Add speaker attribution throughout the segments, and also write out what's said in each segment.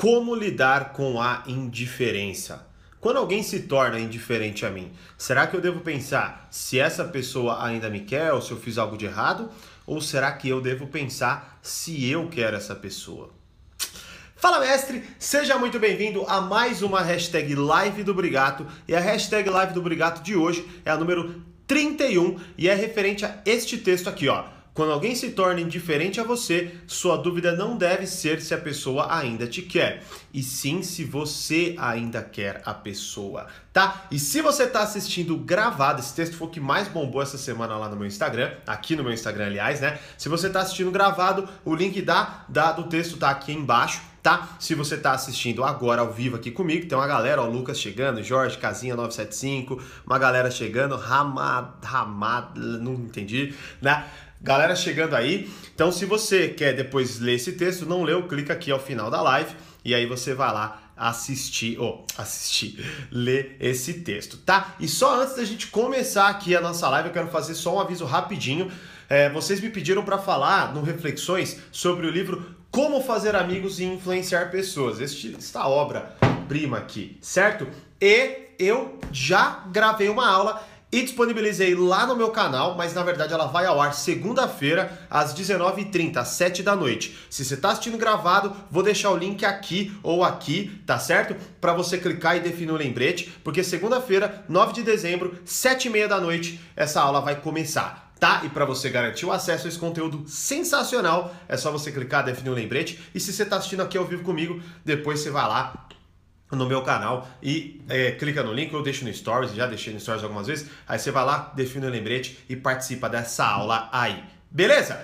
Speaker 1: Como lidar com a indiferença? Quando alguém se torna indiferente a mim, será que eu devo pensar se essa pessoa ainda me quer ou se eu fiz algo de errado? Ou será que eu devo pensar se eu quero essa pessoa? Fala mestre, seja muito bem-vindo a mais uma hashtag Live do Brigato. E a hashtag Live do Brigato de hoje é a número 31 e é referente a este texto aqui, ó. Quando alguém se torna indiferente a você, sua dúvida não deve ser se a pessoa ainda te quer, e sim se você ainda quer a pessoa, tá? E se você está assistindo gravado, esse texto foi o que mais bombou essa semana lá no meu Instagram, aqui no meu Instagram, aliás, né? Se você está assistindo gravado, o link da, da, do texto tá aqui embaixo tá? Se você está assistindo agora ao vivo aqui comigo, tem uma galera, ó, Lucas chegando, Jorge, Casinha 975, uma galera chegando, Ramad, Ramad, não entendi, né? Galera chegando aí. Então, se você quer depois ler esse texto, não leu, clica aqui ao final da live e aí você vai lá assistir, ou oh, assistir, ler esse texto, tá? E só antes da gente começar aqui a nossa live, eu quero fazer só um aviso rapidinho. É, vocês me pediram para falar no Reflexões sobre o livro Como Fazer Amigos e Influenciar Pessoas. Este, esta obra prima aqui, certo? E eu já gravei uma aula e disponibilizei lá no meu canal, mas na verdade ela vai ao ar segunda-feira às 19h30, às 7 da noite. Se você está assistindo gravado, vou deixar o link aqui ou aqui, tá certo? Para você clicar e definir o lembrete, porque segunda-feira, 9 de dezembro, 7h30 da noite, essa aula vai começar tá? E para você garantir o acesso a esse conteúdo sensacional, é só você clicar, definir o lembrete. E se você está assistindo aqui ao vivo comigo, depois você vai lá, no meu canal e é, clica no link, eu deixo no Stories, já deixei no Stories algumas vezes. Aí você vai lá, define o lembrete e participa dessa aula aí. Beleza?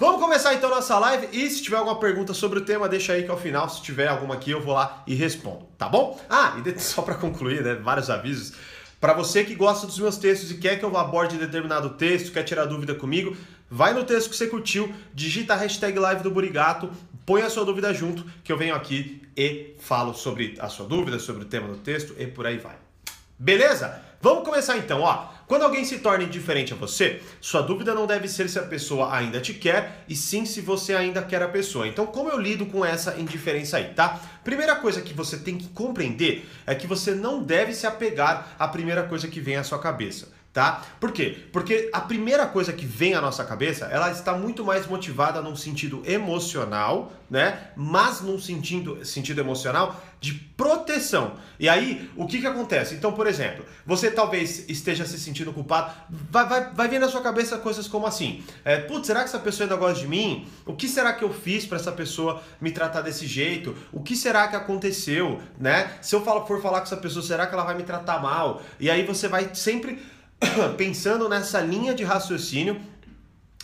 Speaker 1: Vamos começar então nossa live e se tiver alguma pergunta sobre o tema, deixa aí que ao final, se tiver alguma aqui, eu vou lá e respondo, tá bom? Ah, e só para concluir, né, vários avisos. Para você que gosta dos meus textos e quer que eu aborde determinado texto, quer tirar dúvida comigo, vai no texto que você curtiu, digita a hashtag live do Burigato, põe a sua dúvida junto, que eu venho aqui e falo sobre a sua dúvida, sobre o tema do texto e por aí vai. Beleza? Vamos começar então, ó. Quando alguém se torna indiferente a você, sua dúvida não deve ser se a pessoa ainda te quer, e sim se você ainda quer a pessoa. Então, como eu lido com essa indiferença aí, tá? Primeira coisa que você tem que compreender é que você não deve se apegar à primeira coisa que vem à sua cabeça tá? Por quê? Porque a primeira coisa que vem à nossa cabeça, ela está muito mais motivada num sentido emocional, né? Mas num sentido, sentido emocional de proteção. E aí, o que que acontece? Então, por exemplo, você talvez esteja se sentindo culpado, vai, vai, vai vir na sua cabeça coisas como assim, é, putz, será que essa pessoa ainda gosta de mim? O que será que eu fiz para essa pessoa me tratar desse jeito? O que será que aconteceu, né? Se eu for falar com essa pessoa, será que ela vai me tratar mal? E aí você vai sempre pensando nessa linha de raciocínio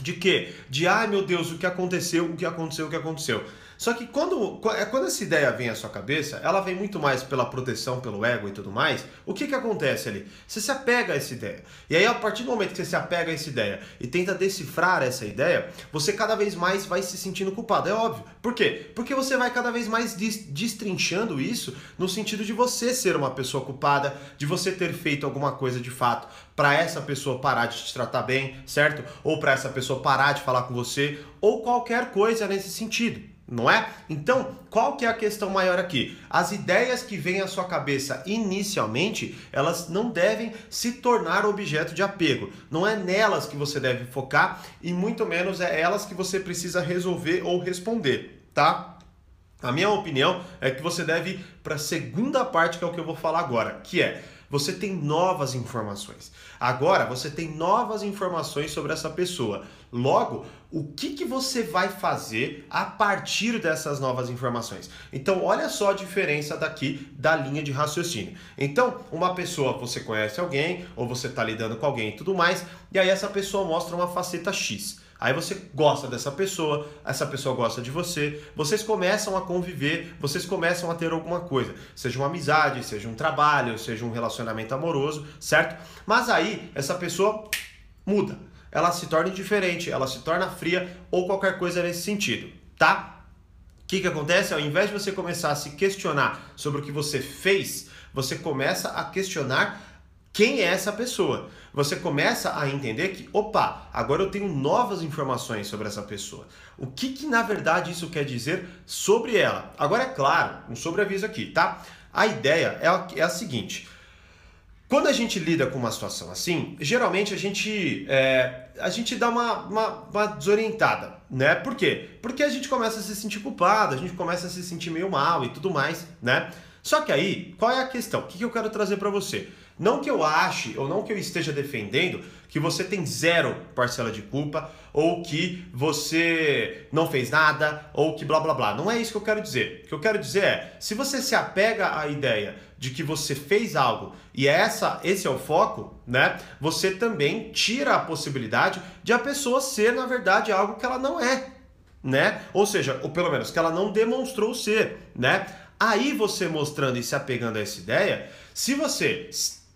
Speaker 1: de que? De ai meu Deus, o que aconteceu, o que aconteceu, o que aconteceu. Só que quando, é, quando essa ideia vem à sua cabeça, ela vem muito mais pela proteção, pelo ego e tudo mais. O que, que acontece ali? Você se apega a essa ideia. E aí, a partir do momento que você se apega a essa ideia e tenta decifrar essa ideia, você cada vez mais vai se sentindo culpado. É óbvio. Por quê? Porque você vai cada vez mais destrinchando isso no sentido de você ser uma pessoa culpada, de você ter feito alguma coisa de fato para essa pessoa parar de te tratar bem, certo? Ou para essa pessoa parar de falar com você, ou qualquer coisa nesse sentido não é? Então, qual que é a questão maior aqui? As ideias que vêm à sua cabeça inicialmente, elas não devem se tornar objeto de apego. Não é nelas que você deve focar e muito menos é elas que você precisa resolver ou responder, tá? A minha opinião é que você deve para a segunda parte, que é o que eu vou falar agora, que é você tem novas informações. Agora você tem novas informações sobre essa pessoa. Logo, o que, que você vai fazer a partir dessas novas informações? Então, olha só a diferença daqui da linha de raciocínio. Então, uma pessoa, você conhece alguém, ou você está lidando com alguém e tudo mais, e aí essa pessoa mostra uma faceta X. Aí você gosta dessa pessoa, essa pessoa gosta de você, vocês começam a conviver, vocês começam a ter alguma coisa, seja uma amizade, seja um trabalho, seja um relacionamento amoroso, certo? Mas aí essa pessoa muda, ela se torna indiferente, ela se torna fria ou qualquer coisa nesse sentido, tá? O que, que acontece? Ao invés de você começar a se questionar sobre o que você fez, você começa a questionar quem é essa pessoa. Você começa a entender que, opa, agora eu tenho novas informações sobre essa pessoa. O que, que na verdade isso quer dizer sobre ela? Agora é claro, um sobreaviso aqui, tá? A ideia é a, é a seguinte. Quando a gente lida com uma situação assim, geralmente a gente, é, a gente dá uma, uma, uma, desorientada, né? Por quê? Porque a gente começa a se sentir culpado, a gente começa a se sentir meio mal e tudo mais, né? Só que aí, qual é a questão? O que, que eu quero trazer para você? Não que eu ache ou não que eu esteja defendendo que você tem zero parcela de culpa ou que você não fez nada ou que blá blá blá. Não é isso que eu quero dizer. O que eu quero dizer é, se você se apega à ideia de que você fez algo e essa, esse é o foco, né? Você também tira a possibilidade de a pessoa ser, na verdade, algo que ela não é, né? Ou seja, ou pelo menos que ela não demonstrou ser, né? Aí você mostrando e se apegando a essa ideia, se você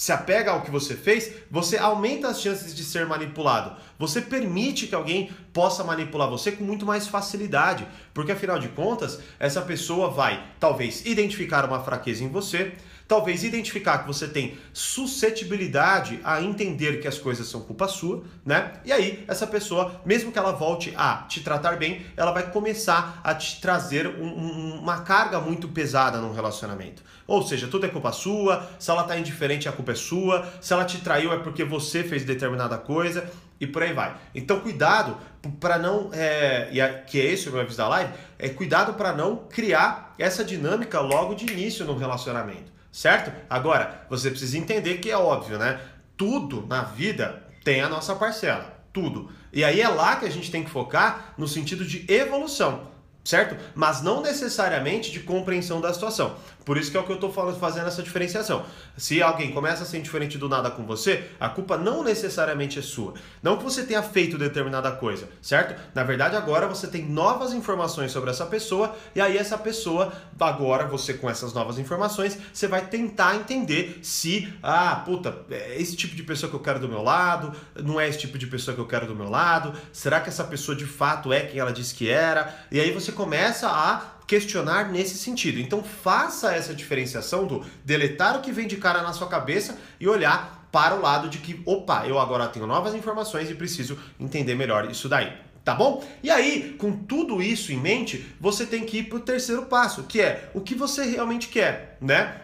Speaker 1: se apega ao que você fez, você aumenta as chances de ser manipulado. Você permite que alguém possa manipular você com muito mais facilidade, porque afinal de contas, essa pessoa vai talvez identificar uma fraqueza em você, talvez identificar que você tem suscetibilidade a entender que as coisas são culpa sua, né? E aí, essa pessoa, mesmo que ela volte a te tratar bem, ela vai começar a te trazer um, um, uma carga muito pesada no relacionamento. Ou seja, tudo é culpa sua, se ela tá indiferente, a culpa é sua, se ela te traiu é porque você fez determinada coisa e por aí vai. Então, cuidado para não, é, e a, que é esse o meu aviso da live, é cuidado para não criar essa dinâmica logo de início no relacionamento certo? Agora, você precisa entender que é óbvio, né? Tudo na vida tem a nossa parcela, tudo. E aí é lá que a gente tem que focar no sentido de evolução certo? Mas não necessariamente de compreensão da situação. Por isso que é o que eu estou fazendo essa diferenciação. Se alguém começa a ser indiferente do nada com você, a culpa não necessariamente é sua. Não que você tenha feito determinada coisa, certo? Na verdade, agora você tem novas informações sobre essa pessoa e aí essa pessoa, agora você com essas novas informações, você vai tentar entender se, ah, puta, é esse tipo de pessoa que eu quero do meu lado, não é esse tipo de pessoa que eu quero do meu lado, será que essa pessoa de fato é quem ela disse que era? E aí você começa a questionar nesse sentido. Então faça essa diferenciação do deletar o que vem de cara na sua cabeça e olhar para o lado de que, opa, eu agora tenho novas informações e preciso entender melhor isso daí. Tá bom? E aí, com tudo isso em mente, você tem que ir para o terceiro passo, que é o que você realmente quer, né?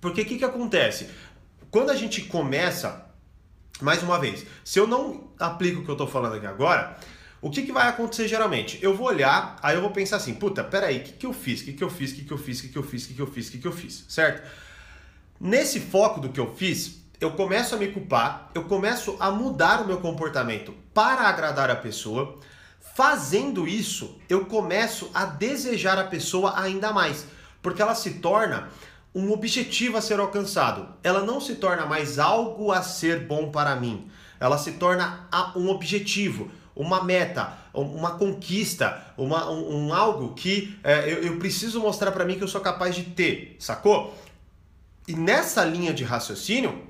Speaker 1: Porque o que, que acontece? Quando a gente começa, mais uma vez, se eu não aplico o que eu estou falando aqui agora, o que, que vai acontecer geralmente? Eu vou olhar, aí eu vou pensar assim, puta, peraí, o que, que eu fiz? O que, que eu fiz? O que, que eu fiz? O que, que eu fiz? O que, que eu fiz? O que, que eu fiz? Certo? Nesse foco do que eu fiz, eu começo a me culpar, eu começo a mudar o meu comportamento para agradar a pessoa. Fazendo isso, eu começo a desejar a pessoa ainda mais, porque ela se torna um objetivo a ser alcançado. Ela não se torna mais algo a ser bom para mim. Ela se torna um objetivo uma meta, uma conquista, uma, um, um algo que é, eu, eu preciso mostrar para mim que eu sou capaz de ter, sacou? E nessa linha de raciocínio,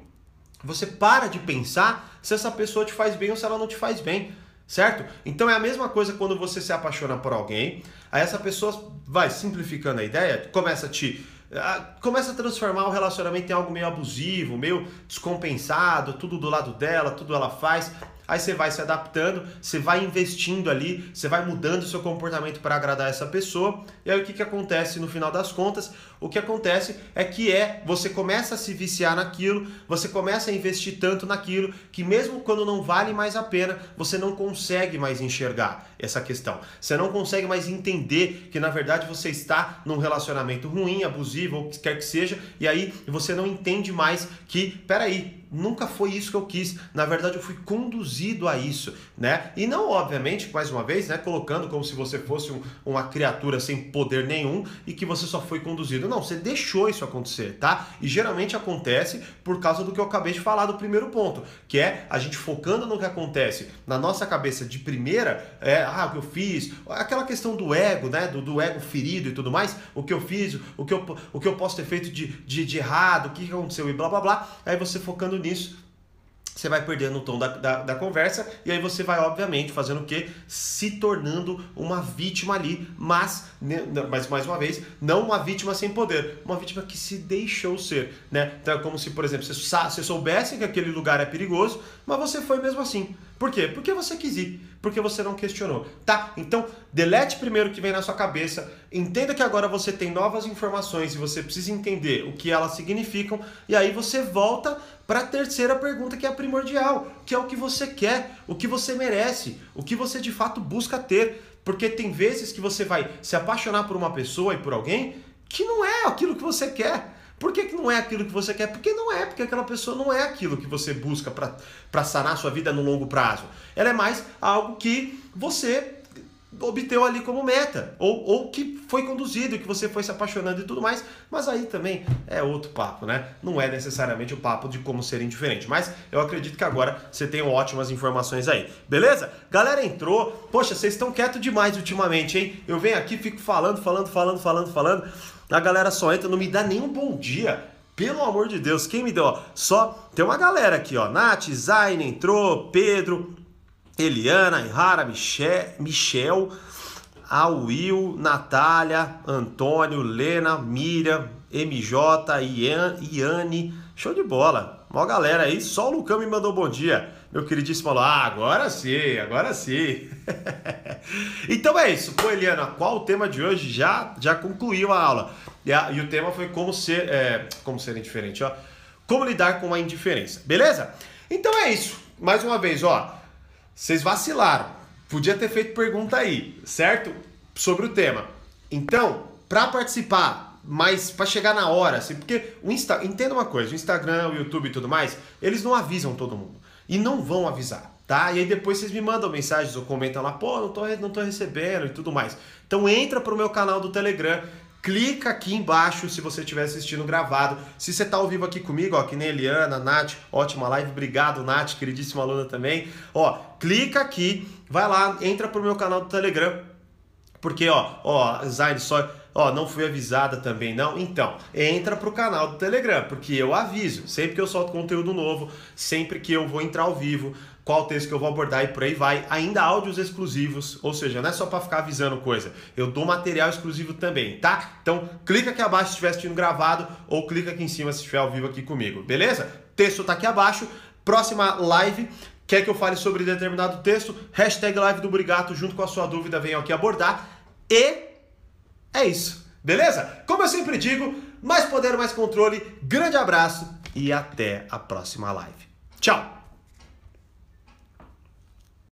Speaker 1: você para de pensar se essa pessoa te faz bem ou se ela não te faz bem, certo? Então é a mesma coisa quando você se apaixona por alguém, aí essa pessoa vai simplificando a ideia, começa a te começa a transformar o relacionamento em algo meio abusivo, meio descompensado, tudo do lado dela, tudo ela faz. Aí você vai se adaptando, você vai investindo ali, você vai mudando o seu comportamento para agradar essa pessoa. E aí o que, que acontece no final das contas? O que acontece é que é você começa a se viciar naquilo, você começa a investir tanto naquilo que mesmo quando não vale mais a pena, você não consegue mais enxergar essa questão. Você não consegue mais entender que na verdade você está num relacionamento ruim, abusivo ou que quer que seja, e aí você não entende mais que, peraí, nunca foi isso que eu quis. Na verdade, eu fui conduzido a isso, né? E não, obviamente, mais uma vez, né, colocando como se você fosse um, uma criatura sem poder nenhum e que você só foi conduzido. Não, você deixou isso acontecer, tá? E geralmente acontece por causa do que eu acabei de falar do primeiro ponto, que é a gente focando no que acontece na nossa cabeça de primeira, é, ah, o que eu fiz, aquela questão do ego, né, do, do ego ferido e tudo mais, o que eu fiz, o que eu, o que eu posso ter feito de, de, de errado, o que aconteceu e blá blá blá. Aí você focando nisso, você vai perdendo o tom da, da, da, conversa e aí você vai, obviamente, fazendo o quê? Se tornando uma vítima ali, mas, né, mas mais uma vez, não uma vítima sem poder, uma vítima que se deixou ser, né? Então é como se, por exemplo, você, você soubesse que aquele lugar é perigoso, mas você foi mesmo assim. Por quê? Porque você quis ir, porque você não questionou, tá? Então, delete primeiro o que vem na sua cabeça, entenda que agora você tem novas informações e você precisa entender o que elas significam, e aí você volta para a terceira pergunta que é a primordial, que é o que você quer, o que você merece, o que você de fato busca ter. Porque tem vezes que você vai se apaixonar por uma pessoa e por alguém que não é aquilo que você quer. Por que, que não é aquilo que você quer? Porque não é, porque aquela pessoa não é aquilo que você busca para sanar sua vida no longo prazo. Ela é mais algo que você obteu ali como meta, ou, ou que foi conduzido, que você foi se apaixonando e tudo mais, mas aí também é outro papo, né? Não é necessariamente o papo de como ser indiferente, mas eu acredito que agora você tem ótimas informações aí, beleza? Galera entrou, poxa, vocês estão quietos demais ultimamente, hein? Eu venho aqui, fico falando, falando, falando, falando, falando, a galera só entra, não me dá nenhum bom dia, pelo amor de Deus, quem me deu? Ó, só tem uma galera aqui, ó. Nath, Zayn entrou, Pedro, Eliana, Ihara, Michel, Michel a Will, Natália, Antônio, Lena, Miriam, MJ, Ian, Iane. Show de bola. Mó galera aí, só o Lucão me mandou bom dia. Meu queridíssimo falou: Ah, agora sim, agora sim. então é isso. Pô, Eliana, qual o tema de hoje? Já, já concluiu a aula. E, a, e o tema foi como ser, é, como ser indiferente, ó. Como lidar com a indiferença, beleza? Então é isso. Mais uma vez, ó. Vocês vacilaram. Podia ter feito pergunta aí, certo? Sobre o tema. Então, para participar, mas para chegar na hora, assim, porque o Insta, entenda uma coisa, o Instagram, o YouTube e tudo mais, eles não avisam todo mundo e não vão avisar, tá? E aí depois vocês me mandam mensagens ou comentam lá, pô, não tô, não tô recebendo e tudo mais. Então entra pro meu canal do Telegram, clica aqui embaixo se você estiver assistindo gravado. Se você está ao vivo aqui comigo, ó, que nem Eliana, Nath, ótima live, obrigado Nath, queridíssima aluna também. Ó, clica aqui, vai lá, entra pro meu canal do Telegram, porque ó, ó, Zayn só Ó, não fui avisada também, não? Então, entra pro canal do Telegram, porque eu aviso. Sempre que eu solto conteúdo novo, sempre que eu vou entrar ao vivo, qual texto que eu vou abordar e por aí vai. Ainda áudios exclusivos, ou seja, não é só para ficar avisando coisa. Eu dou material exclusivo também, tá? Então, clica aqui abaixo se estiver assistindo gravado ou clica aqui em cima se estiver ao vivo aqui comigo, beleza? Texto tá aqui abaixo. Próxima live, quer que eu fale sobre determinado texto? Hashtag live do Brigato junto com a sua dúvida, venha aqui abordar. E é isso, beleza? Como eu sempre digo, mais poder, mais controle. Grande abraço e até a próxima live. Tchau!